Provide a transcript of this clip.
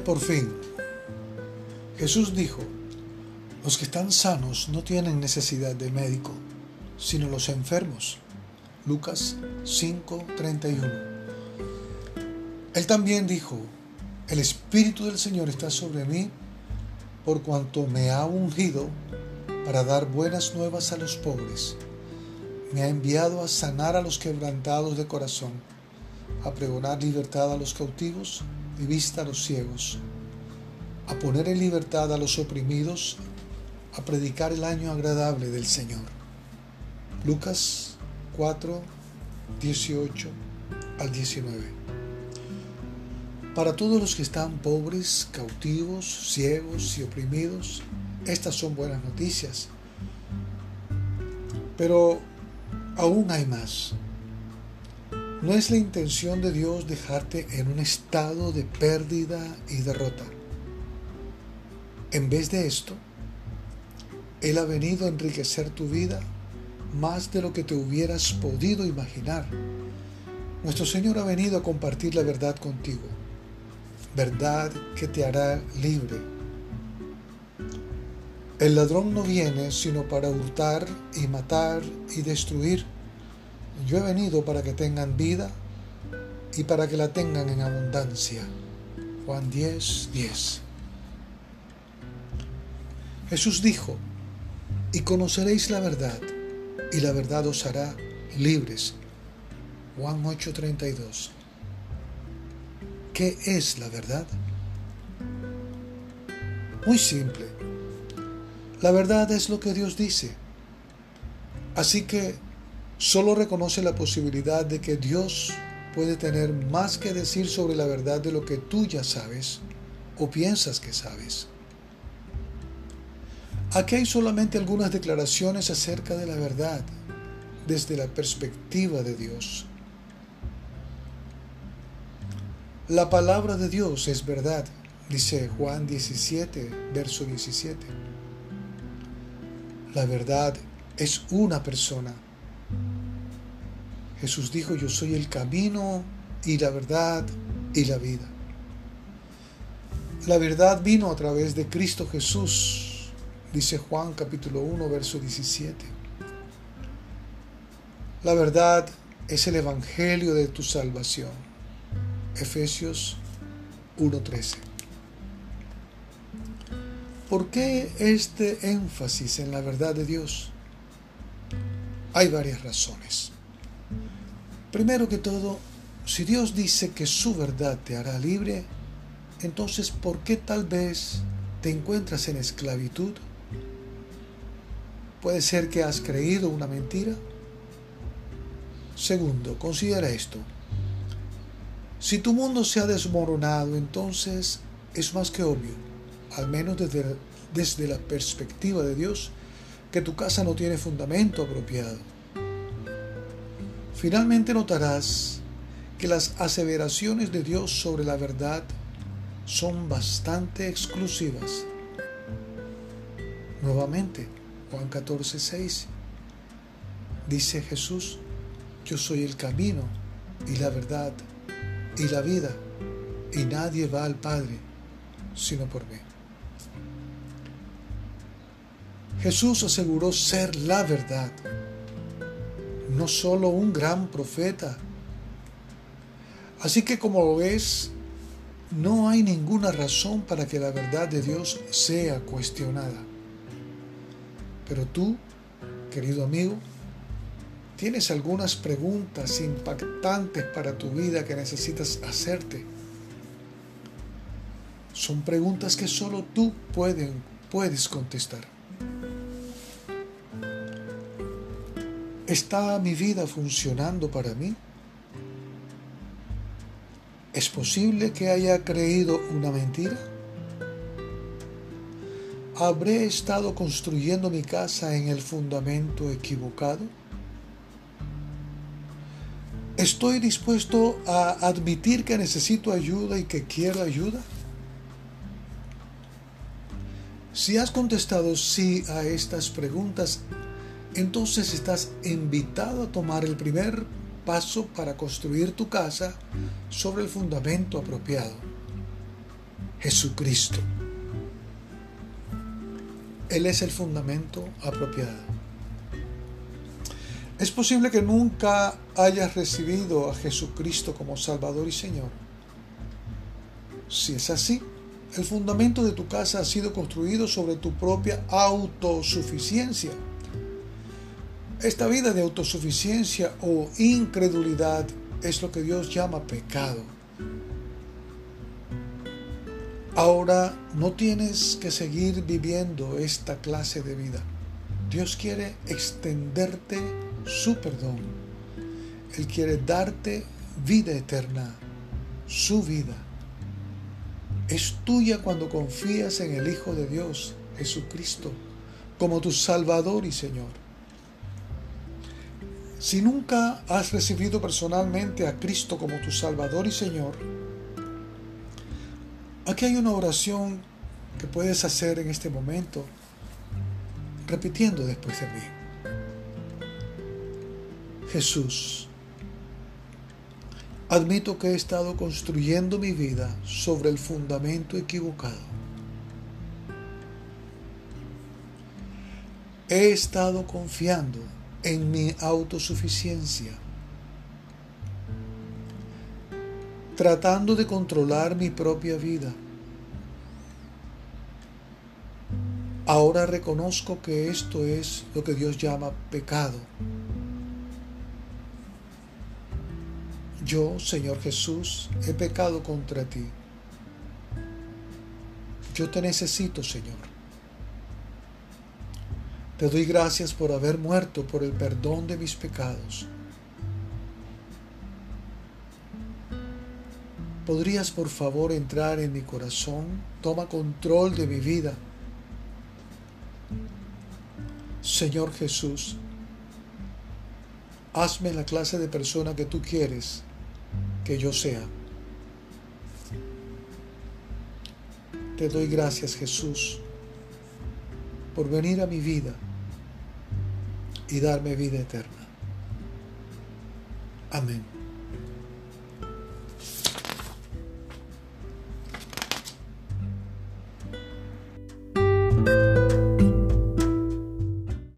por fin Jesús dijo, los que están sanos no tienen necesidad de médico, sino los enfermos. Lucas 5:31. Él también dijo, el Espíritu del Señor está sobre mí por cuanto me ha ungido para dar buenas nuevas a los pobres. Me ha enviado a sanar a los quebrantados de corazón, a pregonar libertad a los cautivos y vista a los ciegos, a poner en libertad a los oprimidos, a predicar el año agradable del Señor. Lucas 4, 18 al 19. Para todos los que están pobres, cautivos, ciegos y oprimidos, estas son buenas noticias. Pero aún hay más. No es la intención de Dios dejarte en un estado de pérdida y derrota. En vez de esto, Él ha venido a enriquecer tu vida más de lo que te hubieras podido imaginar. Nuestro Señor ha venido a compartir la verdad contigo verdad que te hará libre. El ladrón no viene sino para hurtar y matar y destruir. Yo he venido para que tengan vida y para que la tengan en abundancia. Juan 10, 10. Jesús dijo, y conoceréis la verdad, y la verdad os hará libres. Juan 8:32. ¿Qué es la verdad? Muy simple. La verdad es lo que Dios dice. Así que solo reconoce la posibilidad de que Dios puede tener más que decir sobre la verdad de lo que tú ya sabes o piensas que sabes. Aquí hay solamente algunas declaraciones acerca de la verdad desde la perspectiva de Dios. La palabra de Dios es verdad, dice Juan 17, verso 17. La verdad es una persona. Jesús dijo, yo soy el camino y la verdad y la vida. La verdad vino a través de Cristo Jesús, dice Juan capítulo 1, verso 17. La verdad es el Evangelio de tu salvación. Efesios 1.13. ¿Por qué este énfasis en la verdad de Dios? Hay varias razones. Primero que todo, si Dios dice que su verdad te hará libre, entonces ¿por qué tal vez te encuentras en esclavitud? Puede ser que has creído una mentira. Segundo, considera esto. Si tu mundo se ha desmoronado, entonces es más que obvio, al menos desde, desde la perspectiva de Dios, que tu casa no tiene fundamento apropiado. Finalmente notarás que las aseveraciones de Dios sobre la verdad son bastante exclusivas. Nuevamente, Juan 14, 6, dice Jesús, yo soy el camino y la verdad y la vida, y nadie va al Padre sino por mí. Jesús aseguró ser la verdad, no solo un gran profeta. Así que como lo ves, no hay ninguna razón para que la verdad de Dios sea cuestionada. Pero tú, querido amigo, tienes algunas preguntas impactantes para tu vida que necesitas hacerte. Son preguntas que solo tú pueden, puedes contestar. ¿Está mi vida funcionando para mí? ¿Es posible que haya creído una mentira? ¿Habré estado construyendo mi casa en el fundamento equivocado? ¿Estoy dispuesto a admitir que necesito ayuda y que quiero ayuda? Si has contestado sí a estas preguntas, entonces estás invitado a tomar el primer paso para construir tu casa sobre el fundamento apropiado. Jesucristo. Él es el fundamento apropiado. Es posible que nunca hayas recibido a Jesucristo como Salvador y Señor. Si es así, el fundamento de tu casa ha sido construido sobre tu propia autosuficiencia. Esta vida de autosuficiencia o incredulidad es lo que Dios llama pecado. Ahora no tienes que seguir viviendo esta clase de vida. Dios quiere extenderte su perdón. Él quiere darte vida eterna, su vida. Es tuya cuando confías en el Hijo de Dios, Jesucristo, como tu Salvador y Señor. Si nunca has recibido personalmente a Cristo como tu Salvador y Señor, aquí hay una oración que puedes hacer en este momento, repitiendo después de mí. Jesús, admito que he estado construyendo mi vida sobre el fundamento equivocado. He estado confiando en mi autosuficiencia, tratando de controlar mi propia vida. Ahora reconozco que esto es lo que Dios llama pecado Yo, Señor Jesús, he pecado contra ti. Yo te necesito, Señor. Te doy gracias por haber muerto por el perdón de mis pecados. ¿Podrías por favor entrar en mi corazón? Toma control de mi vida. Señor Jesús, hazme la clase de persona que tú quieres que yo sea. Te doy gracias Jesús por venir a mi vida y darme vida eterna. Amén.